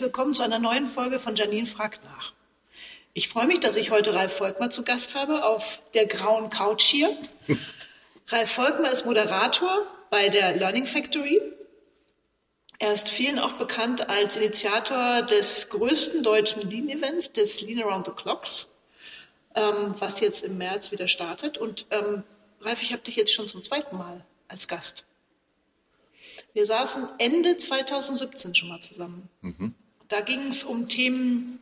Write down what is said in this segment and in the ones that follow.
herzlich willkommen zu einer neuen Folge von Janine fragt nach. Ich freue mich, dass ich heute Ralf Volkmar zu Gast habe auf der grauen Couch hier. Ralf Volkmar ist Moderator bei der Learning Factory. Er ist vielen auch bekannt als Initiator des größten deutschen Lean-Events, des Lean Around the Clocks, ähm, was jetzt im März wieder startet. Und ähm, Ralf, ich habe dich jetzt schon zum zweiten Mal als Gast. Wir saßen Ende 2017 schon mal zusammen. Mhm. Da ging es um Themen,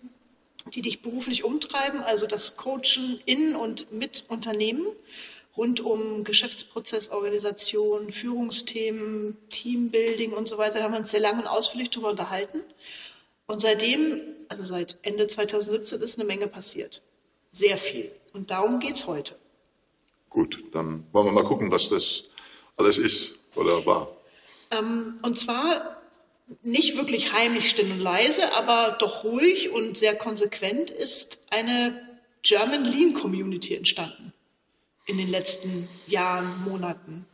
die dich beruflich umtreiben, also das Coachen in und mit Unternehmen rund um Geschäftsprozessorganisation, Führungsthemen, Teambuilding und so weiter. Da haben wir uns sehr lange und ausführlich darüber unterhalten. Und seitdem, also seit Ende 2017, ist eine Menge passiert. Sehr viel. Und darum geht es heute. Gut, dann wollen wir mal gucken, was das alles ist oder war. Ähm, und zwar nicht wirklich heimlich still und leise, aber doch ruhig und sehr konsequent ist eine German Lean Community entstanden in den letzten Jahren, Monaten.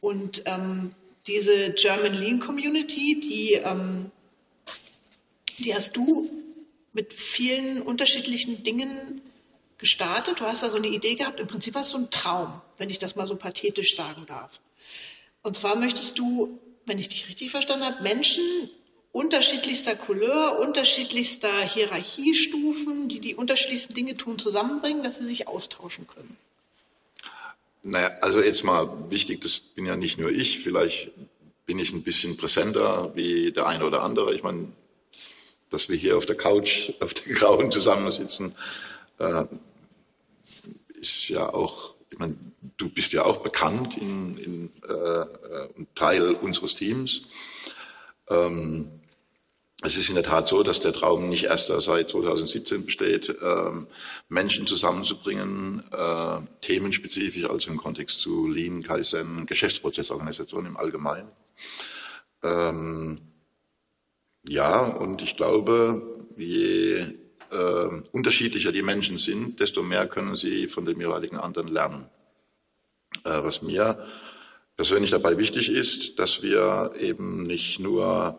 Und ähm, diese German Lean Community, die, ähm, die hast du mit vielen unterschiedlichen Dingen gestartet. Du hast da so eine Idee gehabt. Im Prinzip war es so ein Traum, wenn ich das mal so pathetisch sagen darf. Und zwar möchtest du wenn ich dich richtig verstanden habe, Menschen unterschiedlichster Couleur, unterschiedlichster Hierarchiestufen, die die unterschiedlichsten Dinge tun, zusammenbringen, dass sie sich austauschen können. Naja, also jetzt mal wichtig, das bin ja nicht nur ich, vielleicht bin ich ein bisschen präsenter wie der eine oder andere. Ich meine, dass wir hier auf der Couch, auf der Grauen zusammensitzen, äh, ist ja auch ich meine, du bist ja auch bekannt in, in äh, Teil unseres Teams. Ähm, es ist in der Tat so, dass der Traum nicht erst seit 2017 besteht, ähm, Menschen zusammenzubringen, äh, themenspezifisch, also im Kontext zu Lean, Kaizen, Geschäftsprozessorganisation im Allgemeinen. Ähm, ja, und ich glaube, je äh, unterschiedlicher die Menschen sind, desto mehr können sie von dem jeweiligen anderen lernen. Äh, was mir persönlich dabei wichtig ist, dass wir eben nicht nur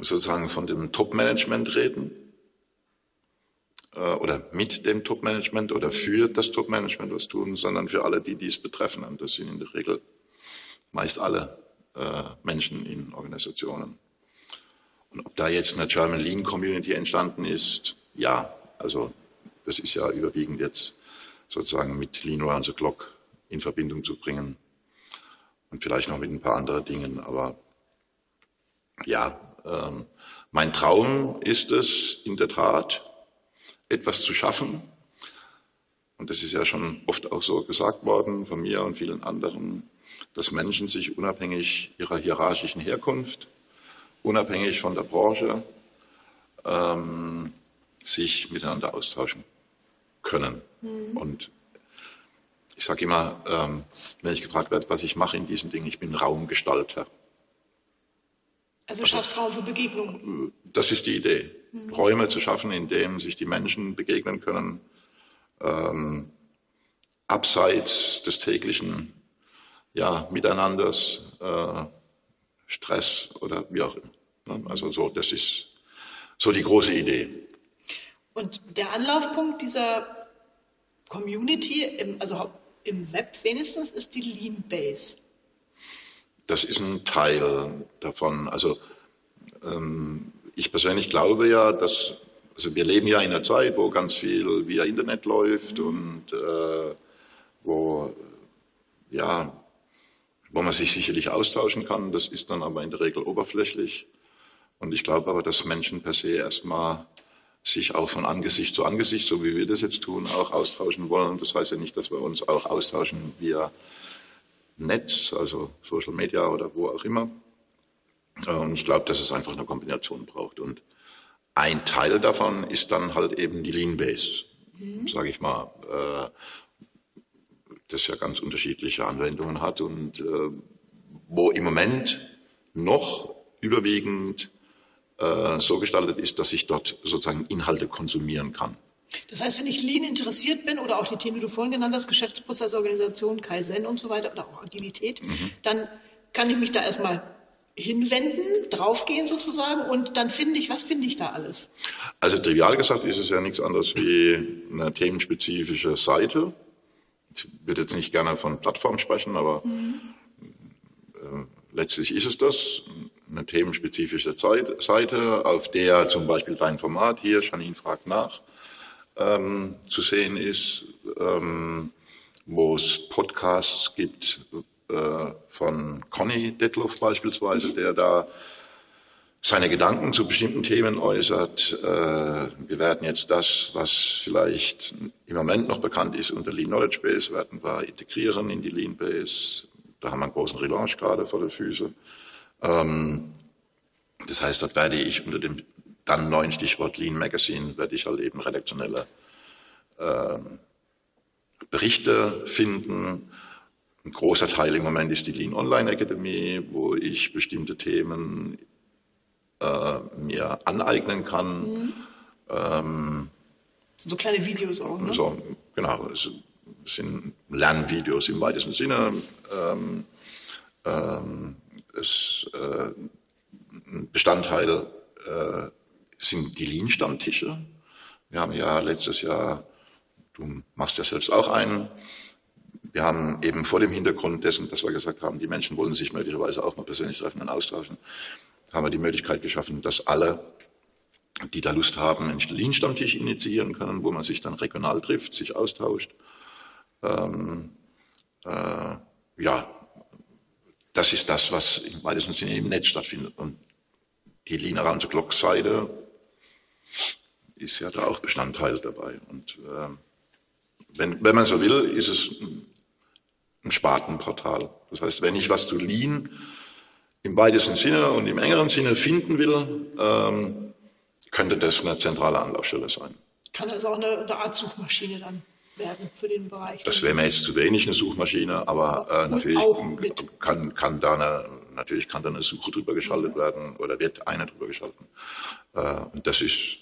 sozusagen von dem Top-Management reden äh, oder mit dem Top-Management oder für das Top-Management was tun, sondern für alle, die dies betreffen. Und das sind in der Regel meist alle äh, Menschen in Organisationen. Und ob da jetzt eine German Lean Community entstanden ist, ja, also das ist ja überwiegend jetzt sozusagen mit Lean Around the Clock in Verbindung zu bringen und vielleicht noch mit ein paar anderen Dingen. Aber ja, ähm, mein Traum ist es in der Tat, etwas zu schaffen. Und das ist ja schon oft auch so gesagt worden von mir und vielen anderen, dass Menschen sich unabhängig ihrer hierarchischen Herkunft, unabhängig von der Branche, ähm, sich miteinander austauschen können. Mhm. Und ich sage immer, ähm, wenn ich gefragt werde, was ich mache in diesem Ding, ich bin Raumgestalter. Also, also schaffst Raum für Begegnungen. Das ist die Idee. Mhm. Räume zu schaffen, in denen sich die Menschen begegnen können, ähm, abseits des täglichen ja, Miteinanders, äh, Stress oder wie auch immer. Ne? Also so, das ist so die große Idee. Und der Anlaufpunkt dieser Community, also im Web wenigstens, ist die Lean Base. Das ist ein Teil davon. Also ähm, ich persönlich glaube ja, dass also wir leben ja in einer Zeit, wo ganz viel via Internet läuft mhm. und äh, wo ja wo man sich sicherlich austauschen kann. Das ist dann aber in der Regel oberflächlich. Und ich glaube aber, dass Menschen per se erstmal sich auch von Angesicht zu Angesicht, so wie wir das jetzt tun, auch austauschen wollen. Das heißt ja nicht, dass wir uns auch austauschen via Netz, also Social Media oder wo auch immer. Und ich glaube, dass es einfach eine Kombination braucht. Und ein Teil davon ist dann halt eben die Lean Base, mhm. sage ich mal, äh, das ja ganz unterschiedliche Anwendungen hat und äh, wo im Moment noch überwiegend äh, so gestaltet ist, dass ich dort sozusagen Inhalte konsumieren kann. Das heißt, wenn ich Lean interessiert bin oder auch die Themen, die du vorhin genannt hast, Geschäftsprozessorganisation, Kaizen und so weiter oder auch Agilität, mhm. dann kann ich mich da erstmal hinwenden, draufgehen sozusagen und dann finde ich, was finde ich da alles? Also trivial gesagt ist es ja nichts anderes wie eine themenspezifische Seite. Ich würde jetzt nicht gerne von Plattform sprechen, aber mhm. äh, letztlich ist es das. Eine themenspezifische Seite, auf der zum Beispiel dein Format hier, Janine fragt nach, ähm, zu sehen ist, ähm, wo es Podcasts gibt, äh, von Conny Detloff beispielsweise, der da seine Gedanken zu bestimmten Themen äußert. Äh, wir werden jetzt das, was vielleicht im Moment noch bekannt ist unter Lean Knowledge Base, werden wir integrieren in die Lean Base. Da haben wir einen großen Relaunch gerade vor der Füße. Ähm, das heißt, dort werde ich unter dem dann neuen Stichwort Lean Magazine, werde ich halt eben redaktionelle äh, Berichte finden, ein großer Teil im Moment ist die Lean Online Academy, wo ich bestimmte Themen äh, mir aneignen kann. Mhm. Ähm, so kleine Videos auch, ne? So, genau. Es sind Lernvideos im weitesten Sinne. Ähm, ähm, es, äh, Bestandteil äh, sind die Lean-Stammtische. Wir haben ja letztes Jahr, du machst ja selbst auch einen, wir haben eben vor dem Hintergrund dessen, dass wir gesagt haben, die Menschen wollen sich möglicherweise auch mal persönlich treffen und austauschen, haben wir die Möglichkeit geschaffen, dass alle, die da Lust haben, einen Lean-Stammtisch initiieren können, wo man sich dann regional trifft, sich austauscht. Ähm, äh, ja, das ist das, was im weitesten Sinne im Netz stattfindet. Und die Lean Around the Clock Seite ist ja da auch Bestandteil dabei. Und äh, wenn, wenn man so will, ist es ein Spartenportal. Das heißt, wenn ich was zu Lean im weitesten Sinne und im engeren Sinne finden will, ähm, könnte das eine zentrale Anlaufstelle sein. Kann das auch eine, eine Art Suchmaschine dann werden für den Bereich? Das wäre mir jetzt zu wenig eine Suchmaschine, aber äh, natürlich kann, kann da eine, natürlich kann da eine Suche drüber geschaltet ja. werden oder wird eine drüber geschalten. Äh, und das ist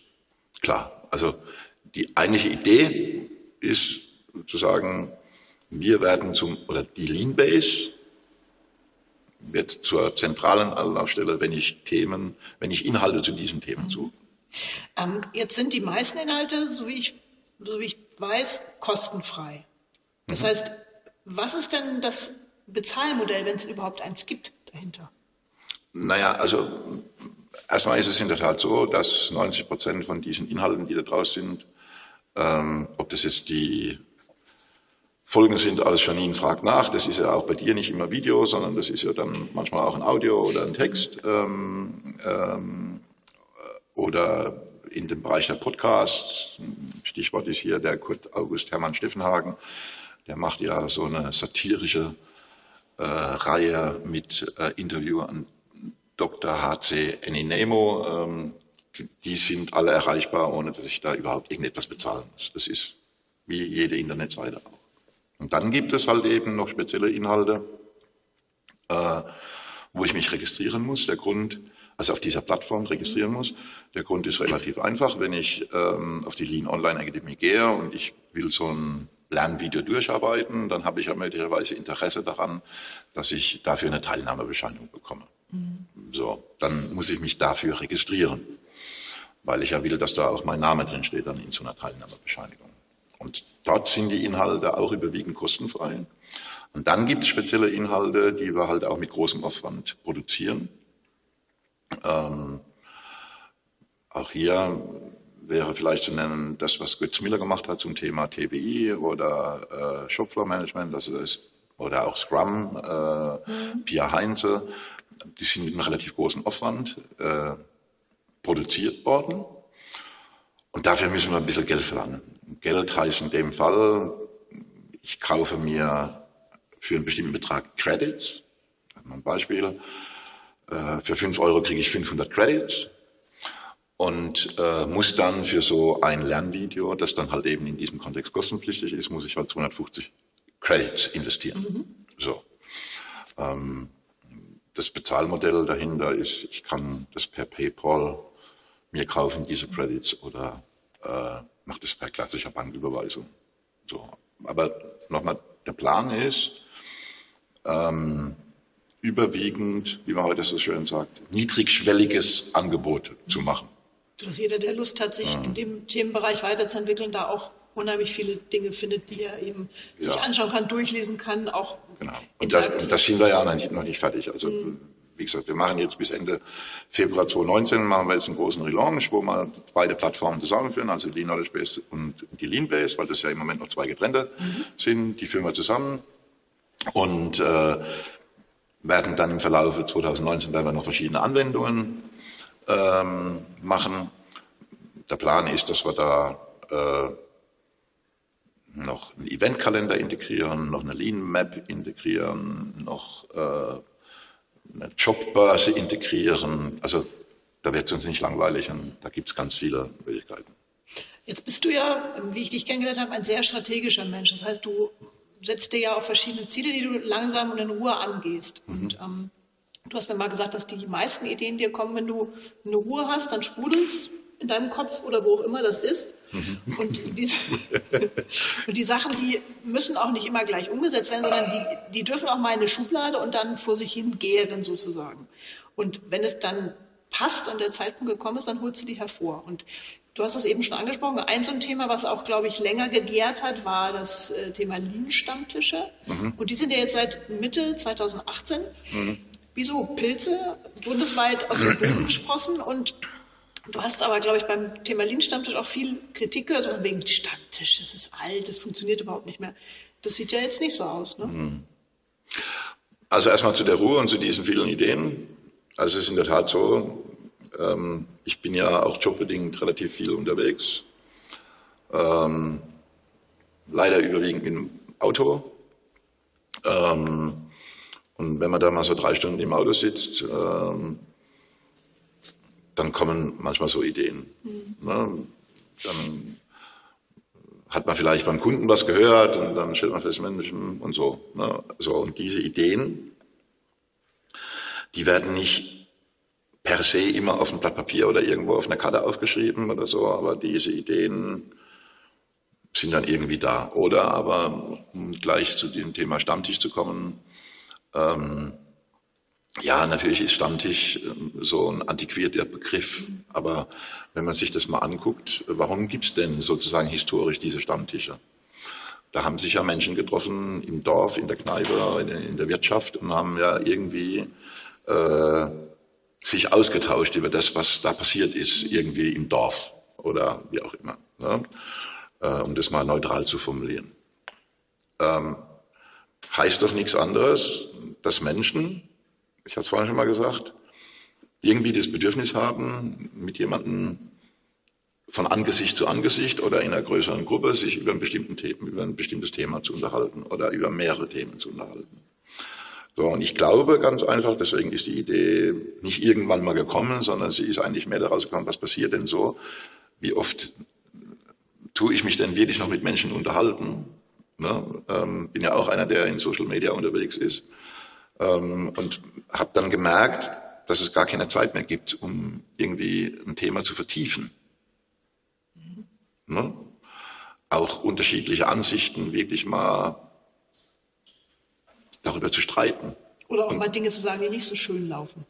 klar. Also die eigentliche Idee ist zu sagen, wir werden zum, oder die Lean Base wird zur zentralen Anlaufstelle, wenn ich Themen, wenn ich Inhalte zu diesen Themen suche. Ähm, jetzt sind die meisten Inhalte, so wie ich, so wie ich weiß, kostenfrei. Das mhm. heißt, was ist denn das Bezahlmodell, wenn es überhaupt eins gibt dahinter? Naja, also erstmal ist es in der Tat so, dass 90 Prozent von diesen Inhalten, die da draus sind, ähm, ob das jetzt die Folgen sind als Janine fragt nach. Das ist ja auch bei dir nicht immer Video, sondern das ist ja dann manchmal auch ein Audio oder ein Text. Ähm, ähm, oder in dem Bereich der Podcasts. Stichwort ist hier der Kurt August Hermann Steffenhagen. Der macht ja so eine satirische äh, Reihe mit äh, Interviewern Dr. H.C. Eninemo. Ähm, die, die sind alle erreichbar, ohne dass ich da überhaupt irgendetwas bezahlen muss. Das ist wie jede Internetseite auch. Und dann gibt es halt eben noch spezielle Inhalte, äh, wo ich mich registrieren muss. Der Grund, also auf dieser Plattform registrieren muss. Der Grund ist relativ einfach. Wenn ich ähm, auf die Lean Online Akademie gehe und ich will so ein Lernvideo durcharbeiten, dann habe ich ja möglicherweise Interesse daran, dass ich dafür eine Teilnahmebescheinigung bekomme. Mhm. So, dann muss ich mich dafür registrieren, weil ich ja will, dass da auch mein Name drin steht dann in so einer Teilnahmebescheinigung. Und dort sind die Inhalte auch überwiegend kostenfrei. Und dann gibt es spezielle Inhalte, die wir halt auch mit großem Aufwand produzieren. Ähm, auch hier wäre vielleicht zu nennen, das, was Götz Miller gemacht hat zum Thema TBI oder äh, Shopfloor Management, das ist, oder auch Scrum, äh, mhm. Pia Heinze, die sind mit einem relativ großen Aufwand äh, produziert worden. Und dafür müssen wir ein bisschen Geld verlangen. Geld heißt in dem Fall, ich kaufe mir für einen bestimmten Betrag Credits. Ein Beispiel. Äh, für 5 Euro kriege ich 500 Credits und äh, muss dann für so ein Lernvideo, das dann halt eben in diesem Kontext kostenpflichtig ist, muss ich halt 250 Credits investieren. Mhm. So. Ähm, das Bezahlmodell dahinter ist, ich kann das per PayPal mir kaufen, diese Credits, oder äh, mache das per klassischer Banküberweisung. So. Aber nochmal, der Plan ist, ähm, überwiegend, wie man heute so schön sagt, niedrigschwelliges Angebot zu machen. Dass jeder, der Lust hat, sich ja. in dem Themenbereich weiterzuentwickeln, da auch unheimlich viele Dinge findet, die er eben ja. sich anschauen kann, durchlesen kann, auch. Genau. Und das, und das sind wir ja noch nicht, fertig. Also, mhm. wie gesagt, wir machen jetzt bis Ende Februar 2019 machen wir jetzt einen großen Relaunch, wo wir beide Plattformen zusammenführen, also Lean Knowledge Base und die Lean Base, weil das ja im Moment noch zwei getrennte mhm. sind. Die führen wir zusammen. Und äh, werden dann im Verlauf 2019 werden wir noch verschiedene Anwendungen ähm, machen. Der Plan ist, dass wir da äh, noch einen Eventkalender integrieren, noch eine Lean Map integrieren, noch äh, eine Jobbörse integrieren. Also da wird es uns nicht langweilig und da gibt es ganz viele Möglichkeiten. Jetzt bist du ja, wie ich dich kennengelernt habe, ein sehr strategischer Mensch. Das heißt, du setzt dir ja auch verschiedene Ziele, die du langsam und in Ruhe angehst. Mhm. Und ähm, du hast mir mal gesagt, dass die meisten Ideen dir kommen, wenn du eine Ruhe hast, dann sprudelst in deinem Kopf oder wo auch immer das ist. Mhm. Und, diese, und die Sachen, die müssen auch nicht immer gleich umgesetzt werden, sondern die, die dürfen auch mal in eine Schublade und dann vor sich hin gären sozusagen. Und wenn es dann passt und der Zeitpunkt gekommen ist, dann holst du die hervor. Und Du hast es eben schon angesprochen. Ein so ein Thema, was auch, glaube ich, länger gegärt hat, war das äh, Thema Lean-Stammtische. Mhm. Und die sind ja jetzt seit Mitte 2018 mhm. wie so Pilze bundesweit aus dem Boden gesprossen. Und du hast aber, glaube ich, beim Thema Lean-Stammtisch auch viel Kritik gehört, so von wegen Stammtisch, das ist alt, das funktioniert überhaupt nicht mehr. Das sieht ja jetzt nicht so aus, ne? Mhm. Also erstmal zu der Ruhe und zu diesen vielen Ideen. Also es ist in der Tat so, ähm, ich bin ja auch jobbedingt relativ viel unterwegs. Ähm, leider überwiegend dem Auto. Ähm, und wenn man da mal so drei Stunden im Auto sitzt, ähm, dann kommen manchmal so Ideen. Mhm. Ne? Dann hat man vielleicht beim Kunden was gehört und dann stellt man fest, Mensch, und so. Ne? so. Und diese Ideen, die werden nicht per se immer auf ein Blatt Papier oder irgendwo auf einer Karte aufgeschrieben oder so, aber diese Ideen sind dann irgendwie da. Oder aber, um gleich zu dem Thema Stammtisch zu kommen, ähm, ja, natürlich ist Stammtisch ähm, so ein antiquierter Begriff, aber wenn man sich das mal anguckt, warum gibt's denn sozusagen historisch diese Stammtische? Da haben sich ja Menschen getroffen im Dorf, in der Kneipe, in der Wirtschaft und haben ja irgendwie äh, sich ausgetauscht über das, was da passiert ist, irgendwie im Dorf oder wie auch immer, ne? äh, um das mal neutral zu formulieren. Ähm, heißt doch nichts anderes, dass Menschen, ich hatte es vorhin schon mal gesagt, irgendwie das Bedürfnis haben, mit jemandem von Angesicht zu Angesicht oder in einer größeren Gruppe sich über, einen bestimmten Themen, über ein bestimmtes Thema zu unterhalten oder über mehrere Themen zu unterhalten. So, und ich glaube ganz einfach, deswegen ist die Idee nicht irgendwann mal gekommen, sondern sie ist eigentlich mehr daraus gekommen, was passiert denn so? Wie oft tue ich mich denn wirklich noch mit Menschen unterhalten? Ne? Ähm, bin ja auch einer, der in Social Media unterwegs ist. Ähm, und habe dann gemerkt, dass es gar keine Zeit mehr gibt, um irgendwie ein Thema zu vertiefen. Ne? Auch unterschiedliche Ansichten wirklich mal darüber zu streiten. Oder auch und, mal Dinge zu sagen, die nicht so schön laufen.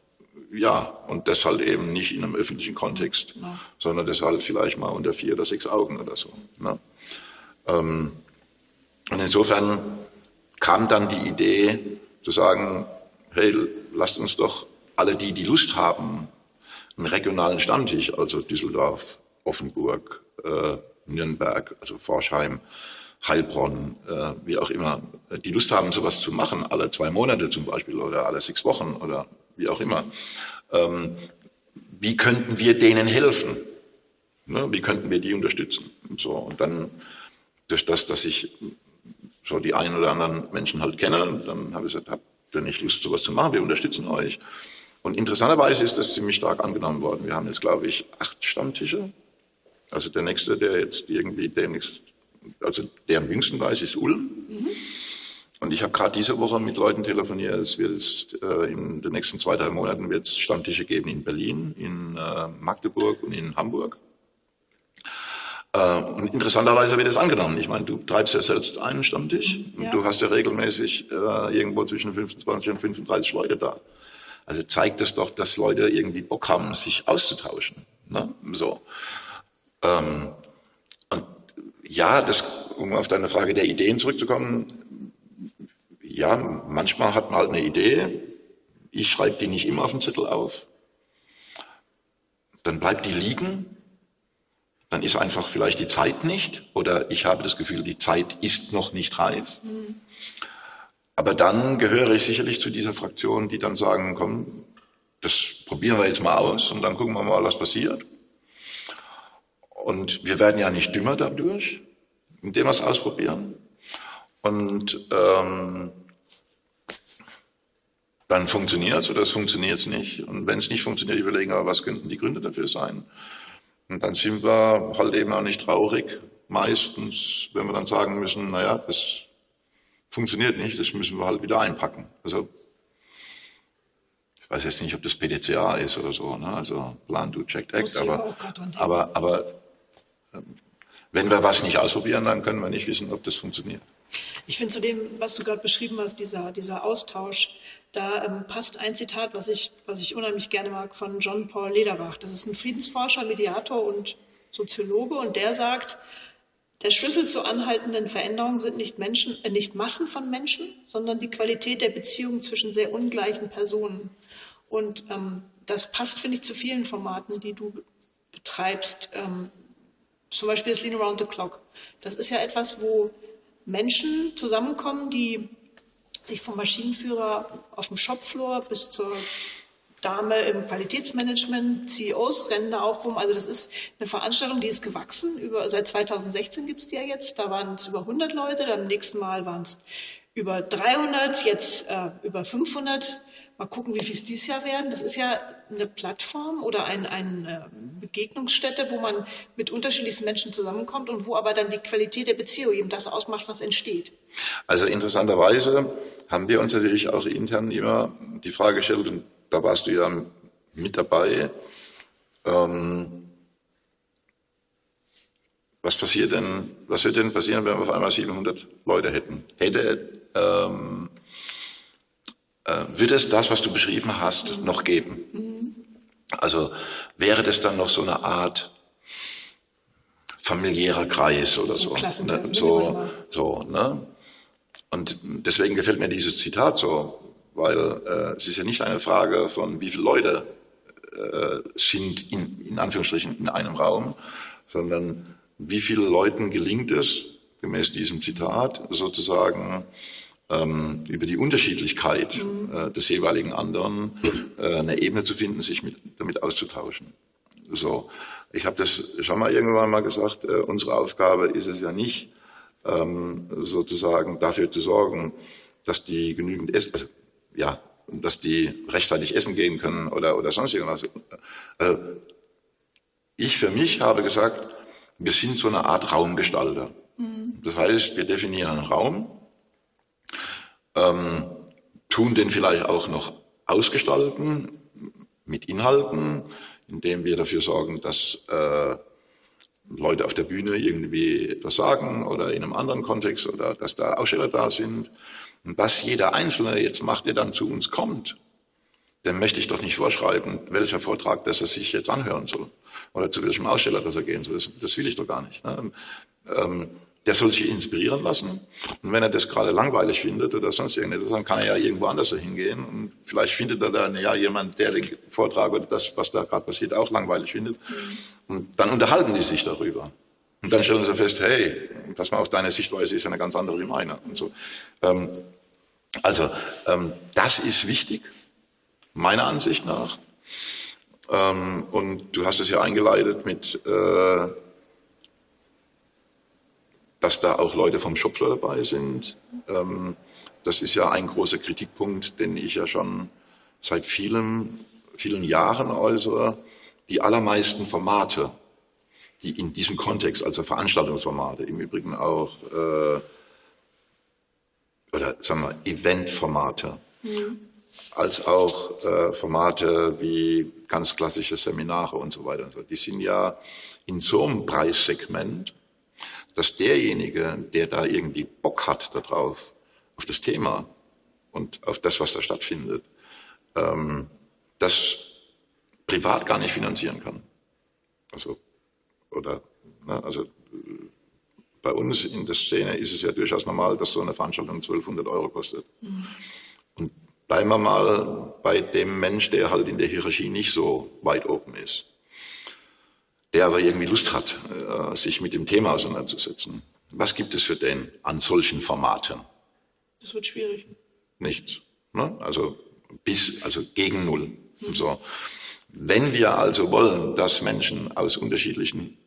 Ja, und das halt eben nicht in einem öffentlichen Kontext, ja. sondern das halt vielleicht mal unter vier oder sechs Augen oder so. Ne? Ähm, und insofern kam dann die Idee zu sagen, hey, lasst uns doch alle die, die Lust haben, einen regionalen Stammtisch, also Düsseldorf, Offenburg, äh, Nürnberg, also Forschheim, Heilbronn, äh, wie auch immer, die Lust haben, sowas zu machen, alle zwei Monate zum Beispiel oder alle sechs Wochen oder wie auch immer. Ähm, wie könnten wir denen helfen? Ne? Wie könnten wir die unterstützen? Und so und dann durch das, dass ich so die einen oder anderen Menschen halt kenne, dann habe ich gesagt, habt ihr nicht Lust, sowas zu machen? Wir unterstützen euch. Und interessanterweise ist das ziemlich stark angenommen worden. Wir haben jetzt, glaube ich, acht Stammtische. Also der nächste, der jetzt irgendwie demnächst also der am jüngsten weiß, ist Ulm. Mhm. Und ich habe gerade diese Woche mit Leuten telefoniert. Es wird jetzt, äh, in den nächsten zwei, drei Monaten wird es Stammtische geben in Berlin, in äh, Magdeburg und in Hamburg. Äh, und interessanterweise wird es angenommen. Ich meine, du treibst ja selbst einen Stammtisch und du hast ja regelmäßig äh, irgendwo zwischen 25 und 35 Leute da. Also zeigt es doch, dass Leute irgendwie Bock haben, sich auszutauschen. Ne? So. Ähm, ja, das, um auf deine Frage der Ideen zurückzukommen, ja, manchmal hat man halt eine Idee. Ich schreibe die nicht immer auf den Zettel auf. Dann bleibt die liegen dann ist einfach vielleicht die Zeit nicht oder ich habe das Gefühl, die Zeit ist noch nicht reif. Mhm. Aber dann gehöre ich sicherlich zu dieser Fraktion, die dann sagen, komm, das probieren wir jetzt mal aus und dann gucken wir mal, was passiert. Und wir werden ja nicht dümmer dadurch, indem wir es ausprobieren. Und ähm, dann funktioniert es oder es funktioniert nicht. Und wenn es nicht funktioniert, überlegen wir, was könnten die Gründe dafür sein. Und dann sind wir halt eben auch nicht traurig, meistens, wenn wir dann sagen müssen, naja, das funktioniert nicht, das müssen wir halt wieder einpacken. Also, ich weiß jetzt nicht, ob das PDCA ist oder so, ne? also Plan, Do, Check, Act, aber, aber, aber wenn wir was nicht ausprobieren, dann können wir nicht wissen, ob das funktioniert. Ich finde zu dem, was du gerade beschrieben hast, dieser, dieser Austausch, da ähm, passt ein Zitat, was ich, was ich unheimlich gerne mag, von John Paul Lederbach. Das ist ein Friedensforscher, Mediator und Soziologe und der sagt, der Schlüssel zur anhaltenden Veränderung sind nicht Menschen, äh, nicht Massen von Menschen, sondern die Qualität der Beziehungen zwischen sehr ungleichen Personen. Und ähm, das passt, finde ich, zu vielen Formaten, die du betreibst. Ähm, zum Beispiel das Lean Around the Clock. Das ist ja etwas, wo Menschen zusammenkommen, die sich vom Maschinenführer auf dem Shopfloor bis zur Dame im Qualitätsmanagement, CEOs rennen da auch rum. Also das ist eine Veranstaltung, die ist gewachsen. Über, seit 2016 gibt es die ja jetzt. Da waren es über 100 Leute, dann nächsten Mal waren es über 300, jetzt äh, über 500. Mal gucken, wie viel es dieses Jahr werden. Das ist ja eine Plattform oder eine ein äh, Begegnungsstätte, wo man mit unterschiedlichsten Menschen zusammenkommt und wo aber dann die Qualität der Beziehung eben das ausmacht, was entsteht. Also interessanterweise haben wir uns natürlich auch intern immer die Frage gestellt, und da warst du ja mit dabei, ähm, was passiert denn, was wird denn passieren, wenn wir auf einmal 700 Leute hätten? Hätte ähm, äh, wird es das, was du beschrieben hast, noch geben? Also wäre das dann noch so eine Art familiärer Kreis oder so? Ne? so, so ne? Und deswegen gefällt mir dieses Zitat so, weil äh, es ist ja nicht eine Frage von, wie viele Leute äh, sind in, in Anführungsstrichen in einem Raum, sondern wie vielen Leuten gelingt es, gemäß diesem Zitat, sozusagen ähm, über die Unterschiedlichkeit mhm. äh, des jeweiligen anderen äh, eine Ebene zu finden, sich mit, damit auszutauschen. So, ich habe das schon mal irgendwann mal gesagt. Äh, unsere Aufgabe ist es ja nicht, ähm, sozusagen dafür zu sorgen, dass die genügend essen, also ja, dass die rechtzeitig essen gehen können oder oder sonst irgendwas. Äh, ich für mich habe gesagt, wir sind so eine Art Raumgestalter. Mhm. Das heißt, wir definieren einen Raum ähm, tun den vielleicht auch noch ausgestalten mit Inhalten, indem wir dafür sorgen, dass äh, Leute auf der Bühne irgendwie etwas sagen oder in einem anderen Kontext oder dass da Aussteller da sind. Und was jeder Einzelne jetzt macht, der dann zu uns kommt, dem möchte ich doch nicht vorschreiben, welcher Vortrag das er sich jetzt anhören soll oder zu welchem Aussteller das er gehen soll. Das, das will ich doch gar nicht. Ne? Ähm, der soll sich inspirieren lassen. Und wenn er das gerade langweilig findet oder sonst irgendetwas, dann kann er ja irgendwo anders hingehen. Und vielleicht findet er dann ja jemand, der den Vortrag oder das, was da gerade passiert, auch langweilig findet. Und dann unterhalten die sich darüber. Und dann stellen sie fest, hey, pass mal auf, deine Sichtweise ist ja eine ganz andere wie meine. Und so. Ähm, also, ähm, das ist wichtig, meiner Ansicht nach. Ähm, und du hast es ja eingeleitet mit, äh, dass da auch Leute vom Schopfler dabei sind. Ähm, das ist ja ein großer Kritikpunkt, den ich ja schon seit vielen, vielen Jahren äußere. Die allermeisten Formate, die in diesem Kontext, also Veranstaltungsformate, im Übrigen auch, äh, oder sagen wir, Eventformate, mhm. als auch äh, Formate wie ganz klassische Seminare und so weiter. Die sind ja in so einem Preissegment, dass derjenige, der da irgendwie Bock hat darauf, auf das Thema und auf das, was da stattfindet, ähm, das privat gar nicht finanzieren kann. Also, oder, ne, also bei uns in der Szene ist es ja durchaus normal, dass so eine Veranstaltung 1200 Euro kostet. Mhm. Und bleiben wir mal bei dem Mensch, der halt in der Hierarchie nicht so weit oben ist, der aber irgendwie Lust hat, äh, sich mit dem Thema auseinanderzusetzen. Was gibt es für den an solchen Formaten? Das wird schwierig. Nichts. Ne? Also bis, also gegen null. Mhm. So. Wenn wir also wollen, dass Menschen aus unterschiedlichen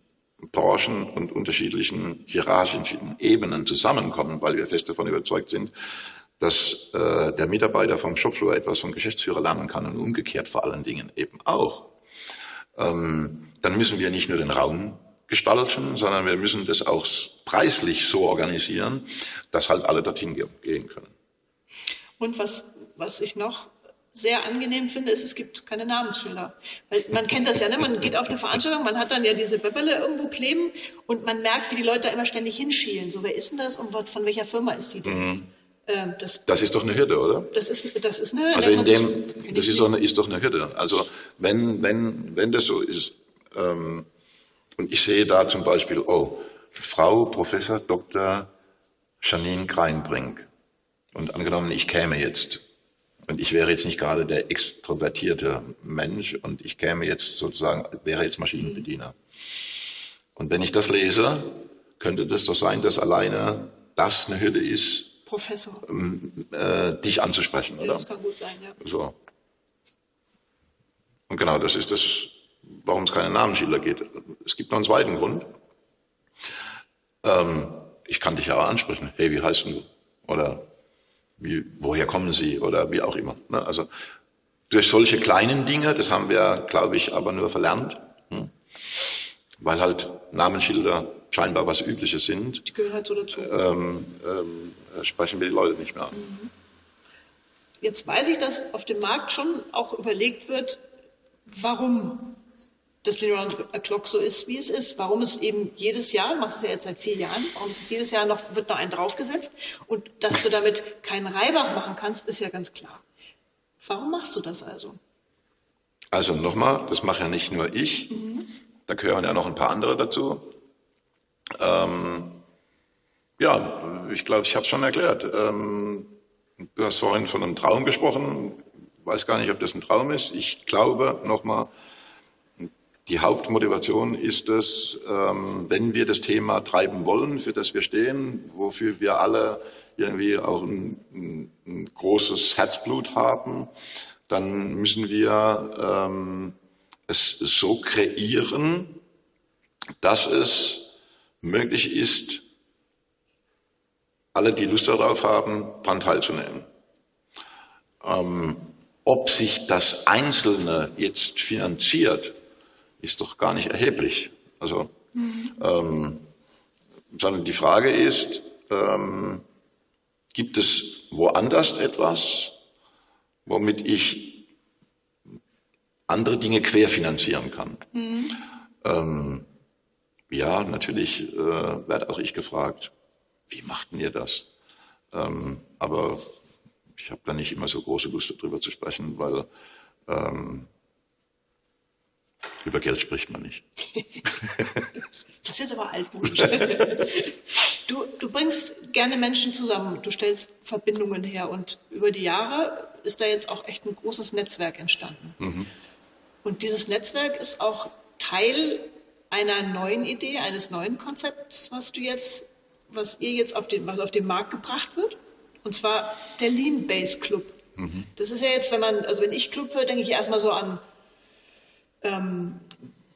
Branchen und unterschiedlichen hierarchischen Ebenen zusammenkommen, weil wir fest davon überzeugt sind, dass äh, der Mitarbeiter vom Shopfloor etwas vom Geschäftsführer lernen kann und umgekehrt vor allen Dingen eben auch, ähm, dann müssen wir nicht nur den Raum gestalten, sondern wir müssen das auch preislich so organisieren, dass halt alle dorthin gehen können. Und was, was ich noch sehr angenehm finde, ist, es gibt keine Namensschilder. Weil man kennt das ja, ne? man geht auf eine Veranstaltung, man hat dann ja diese Böbbele irgendwo kleben und man merkt, wie die Leute da immer ständig hinschielen. So, wer ist denn das und von welcher Firma ist die denn? Mhm. Ähm, das, das, ist doch eine Hürde, oder? Das ist, das ist eine. Also in dem, das ist doch, eine, ist doch eine Hürde. Also wenn, wenn, wenn das so ist, ähm, und ich sehe da zum Beispiel, oh, Frau Professor Dr. Janine Kreinbrink. Und angenommen, ich käme jetzt und ich wäre jetzt nicht gerade der extrovertierte Mensch und ich käme jetzt sozusagen, wäre jetzt Maschinenbediener. Und wenn ich das lese, könnte das doch sein, dass alleine das eine Hürde ist, Professor. Ähm, äh, dich anzusprechen, oder? Ja, das kann gut sein, ja. So. Und genau, das ist das, warum es keine Namensschilder geht. Es gibt noch einen zweiten Grund. Ähm, ich kann dich ja auch ansprechen. Hey, wie heißt du? Oder wie, woher kommen Sie oder wie auch immer. Ne? Also durch solche kleinen Dinge, das haben wir, glaube ich, aber nur verlernt, hm? weil halt Namensschilder scheinbar was Übliches sind. Die gehören halt so dazu. Ähm, ähm, sprechen wir die Leute nicht mehr an. Mhm. Jetzt weiß ich, dass auf dem Markt schon auch überlegt wird, warum das Leroy Clock so ist, wie es ist. Warum es eben jedes Jahr, du machst es ja jetzt seit vier Jahren, warum es jedes Jahr noch, wird noch ein draufgesetzt und dass du damit keinen Reibach machen kannst, ist ja ganz klar. Warum machst du das also? Also nochmal, das mache ja nicht nur ich, mhm. da gehören ja noch ein paar andere dazu. Ähm, ja, ich glaube, ich habe es schon erklärt. Ähm, du hast vorhin von einem Traum gesprochen. Ich weiß gar nicht, ob das ein Traum ist. Ich glaube, nochmal, die Hauptmotivation ist es, ähm, wenn wir das Thema treiben wollen, für das wir stehen, wofür wir alle irgendwie auch ein, ein, großes Herzblut haben, dann müssen wir ähm, es so kreieren, dass es möglich ist, alle, die Lust darauf haben, daran teilzunehmen. Ähm, ob sich das Einzelne jetzt finanziert, ist doch gar nicht erheblich. Also, mhm. ähm, sondern die Frage ist, ähm, gibt es woanders etwas, womit ich andere Dinge querfinanzieren kann? Mhm. Ja, natürlich äh, werde auch ich gefragt, wie machten ihr das? Ähm, aber ich habe da nicht immer so große Lust darüber zu sprechen, weil ähm, über Geld spricht man nicht. das ist jetzt aber altmodisch. Du, du bringst gerne Menschen zusammen, du stellst Verbindungen her und über die Jahre ist da jetzt auch echt ein großes Netzwerk entstanden. Mhm. Und dieses Netzwerk ist auch Teil einer neuen Idee, eines neuen Konzepts, was du jetzt, was ihr jetzt auf den, was auf den Markt gebracht wird. Und zwar der Lean Base Club. Mhm. Das ist ja jetzt, wenn man, also wenn ich Club höre, denke ich erstmal so an ähm,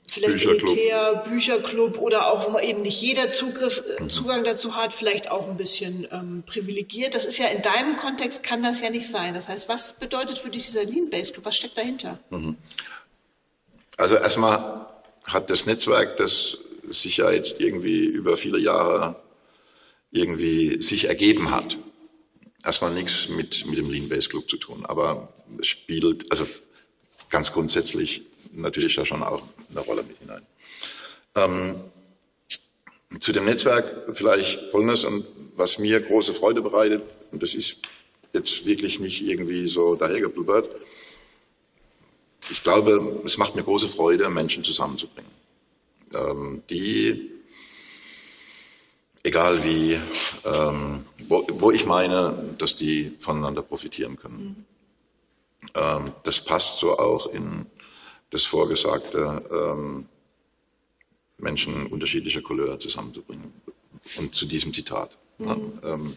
vielleicht Bücherclub. Militär, Bücherclub oder auch, wo man eben nicht jeder Zugriff, äh, mhm. Zugang dazu hat, vielleicht auch ein bisschen ähm, privilegiert. Das ist ja in deinem Kontext kann das ja nicht sein. Das heißt, was bedeutet für dich dieser Lean Base Club? Was steckt dahinter? Mhm. Also erstmal hat das Netzwerk, das sich ja jetzt irgendwie über viele Jahre irgendwie sich ergeben hat, erstmal nichts mit, mit dem Lean Base Club zu tun, aber es spielt, also ganz grundsätzlich natürlich da schon auch eine Rolle mit hinein. Ähm, zu dem Netzwerk vielleicht Folgendes und was mir große Freude bereitet, und das ist jetzt wirklich nicht irgendwie so dahergeblubbert. Ich glaube, es macht mir große Freude, Menschen zusammenzubringen, ähm, die, egal wie, ähm, wo, wo, ich meine, dass die voneinander profitieren können. Mhm. Ähm, das passt so auch in das Vorgesagte, ähm, Menschen unterschiedlicher Couleur zusammenzubringen. Und zu diesem Zitat. Mhm. Ja, ähm,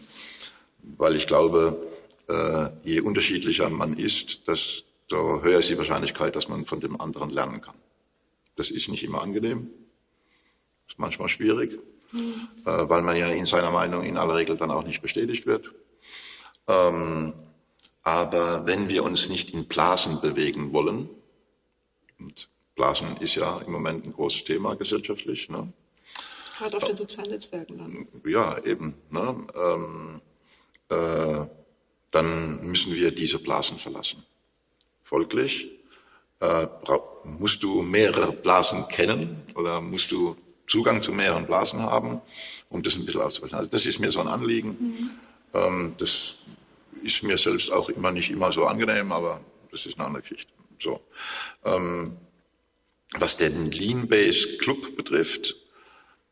weil ich glaube, äh, je unterschiedlicher man ist, desto höher ist die Wahrscheinlichkeit, dass man von dem anderen lernen kann. Das ist nicht immer angenehm, ist manchmal schwierig, mhm. äh, weil man ja in seiner Meinung in aller Regel dann auch nicht bestätigt wird. Ähm, aber wenn wir uns nicht in Blasen bewegen wollen, und Blasen ist ja im Moment ein großes Thema gesellschaftlich. Ne? Gerade auf den sozialen Netzwerken dann. Ja, eben. Ne? Ähm, äh, dann müssen wir diese Blasen verlassen. Folglich äh, musst du mehrere Blasen kennen oder musst du Zugang zu mehreren Blasen haben, um das ein bisschen auszubrechen. Also das ist mir so ein Anliegen. Mhm. Ähm, das ist mir selbst auch immer nicht immer so angenehm, aber das ist eine andere Geschichte. So. Ähm, was den Lean Base Club betrifft,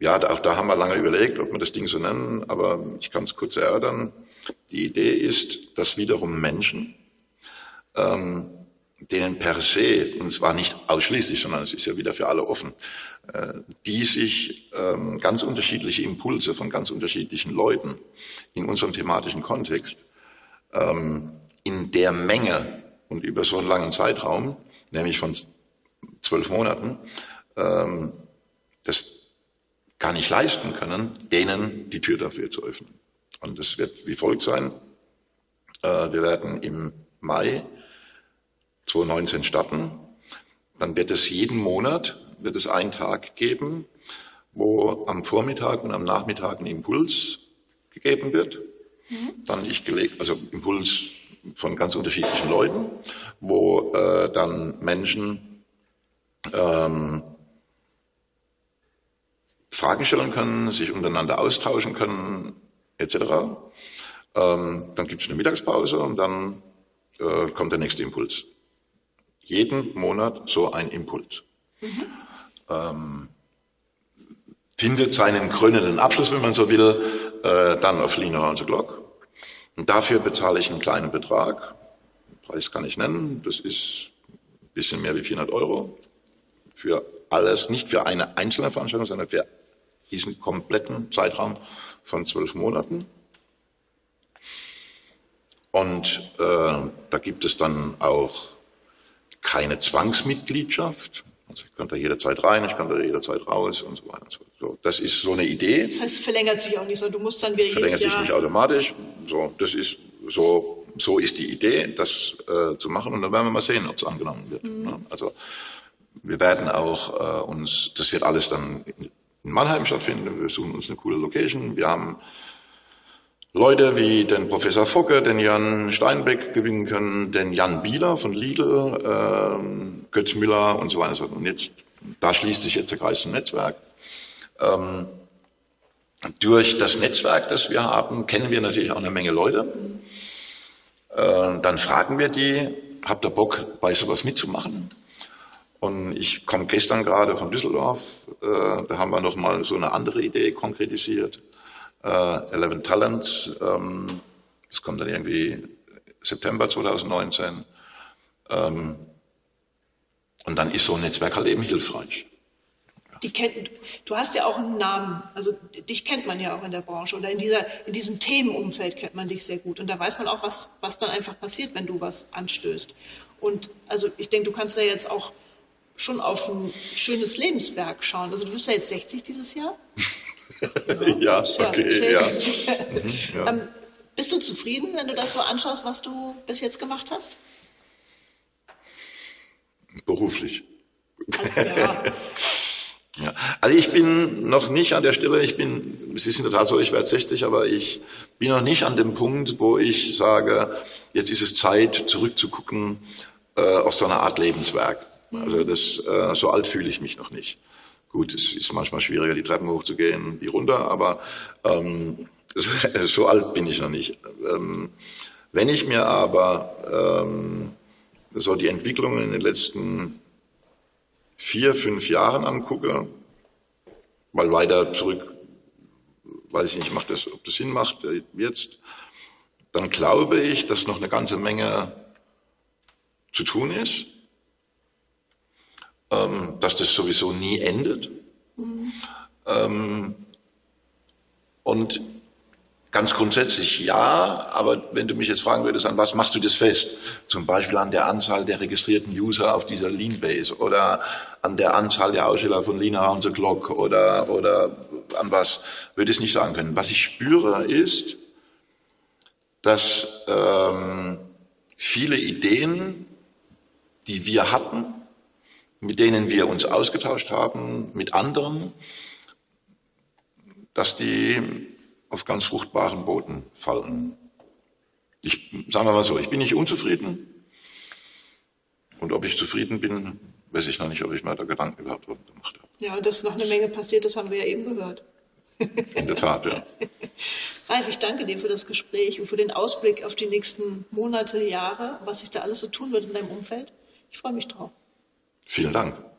ja, auch da haben wir lange überlegt, ob wir das Ding so nennen, aber ich kann es kurz erörtern. Die Idee ist, dass wiederum Menschen, ähm, denen per se, und zwar nicht ausschließlich, sondern es ist ja wieder für alle offen, äh, die sich ähm, ganz unterschiedliche Impulse von ganz unterschiedlichen Leuten in unserem thematischen Kontext ähm, in der Menge und über so einen langen Zeitraum, nämlich von zwölf Monaten, ähm, das gar nicht leisten können, denen die Tür dafür zu öffnen. Und es wird wie folgt sein. Äh, wir werden im Mai 2019 starten. Dann wird es jeden Monat, wird es einen Tag geben, wo am Vormittag und am Nachmittag ein Impuls gegeben wird. Mhm. Dann ich gelegt, also Impuls von ganz unterschiedlichen Leuten, wo äh, dann Menschen ähm, Fragen stellen können, sich untereinander austauschen können, etc. Ähm, dann gibt es eine Mittagspause und dann äh, kommt der nächste Impuls. Jeden Monat so ein Impuls. Mhm. Ähm, findet seinen krönenden Abschluss, wenn man so will, äh, dann auf Lean Around the Clock. Und dafür bezahle ich einen kleinen Betrag. Preis kann ich nennen. Das ist ein bisschen mehr wie 400 Euro. Für alles, nicht für eine einzelne Veranstaltung, sondern für diesen kompletten Zeitraum von zwölf Monaten. Und äh, da gibt es dann auch keine Zwangsmitgliedschaft. Also ich kann da jederzeit rein, ich kann da jederzeit raus und so weiter. Und so. so das ist so eine Idee. Das heißt, es verlängert sich auch nicht so. Du musst dann wieder Verlängert sich nicht automatisch. So, das ist so, so ist die Idee, das äh, zu machen. Und dann werden wir mal sehen, ob es angenommen wird. Mhm. Ne? Also wir werden auch äh, uns, das wird alles dann in Mannheim stattfinden. Wir suchen uns eine coole Location. Wir haben Leute wie den Professor Focke, den Jan Steinbeck gewinnen können, den Jan Bieler von Lidl, äh, Götz Müller und so weiter. Und jetzt, da schließt sich jetzt der Kreis zum Netzwerk. Ähm, durch das Netzwerk, das wir haben, kennen wir natürlich auch eine Menge Leute. Äh, dann fragen wir die, habt ihr Bock, bei sowas mitzumachen? Und ich komme gestern gerade von Düsseldorf, äh, da haben wir nochmal so eine andere Idee konkretisiert. Äh, 11 Talents, ähm, das kommt dann irgendwie September 2019. Ähm, und dann ist so ein Netzwerk halt eben hilfreich. Die kennt, du hast ja auch einen Namen, also dich kennt man ja auch in der Branche oder in, dieser, in diesem Themenumfeld kennt man dich sehr gut. Und da weiß man auch, was, was dann einfach passiert, wenn du was anstößt. Und also ich denke, du kannst da jetzt auch schon auf ein schönes Lebenswerk schauen. Also du bist ja jetzt 60 dieses Jahr. ja, ja, okay. Ja. Mhm, ja. Ähm, bist du zufrieden, wenn du das so anschaust, was du bis jetzt gemacht hast? Beruflich. Also, ja. Ja, also ich bin noch nicht an der Stelle, ich bin, es ist in der Tat so, ich werde 60, aber ich bin noch nicht an dem Punkt, wo ich sage, jetzt ist es Zeit, zurückzugucken äh, auf so eine Art Lebenswerk. Also das, äh, so alt fühle ich mich noch nicht. Gut, es ist manchmal schwieriger, die Treppen hochzugehen, wie runter, aber ähm, so alt bin ich noch nicht. Ähm, wenn ich mir aber ähm, so die Entwicklungen in den letzten vier, fünf Jahren angucke, weil weiter zurück, weiß ich nicht, macht das, ob das Sinn macht äh, jetzt, dann glaube ich, dass noch eine ganze Menge zu tun ist, ähm, dass das sowieso nie endet. Mhm. Ähm, und Ganz grundsätzlich ja, aber wenn du mich jetzt fragen würdest, an was machst du das fest? Zum Beispiel an der Anzahl der registrierten User auf dieser Lean-Base oder an der Anzahl der Aussteller von Lean Around the Clock oder, oder an was, würde ich es nicht sagen können. Was ich spüre ist, dass ähm, viele Ideen, die wir hatten, mit denen wir uns ausgetauscht haben, mit anderen, dass die auf ganz fruchtbaren Boden fallen. Ich sagen wir mal so, ich bin nicht unzufrieden. Und ob ich zufrieden bin, weiß ich noch nicht, ob ich mir da Gedanken überhaupt gemacht habe. Ja, dass noch eine Menge passiert, das haben wir ja eben gehört. In der Tat, ja. Ralf, ich danke dir für das Gespräch und für den Ausblick auf die nächsten Monate, Jahre, was sich da alles so tun wird in deinem Umfeld. Ich freue mich drauf. Vielen Dank.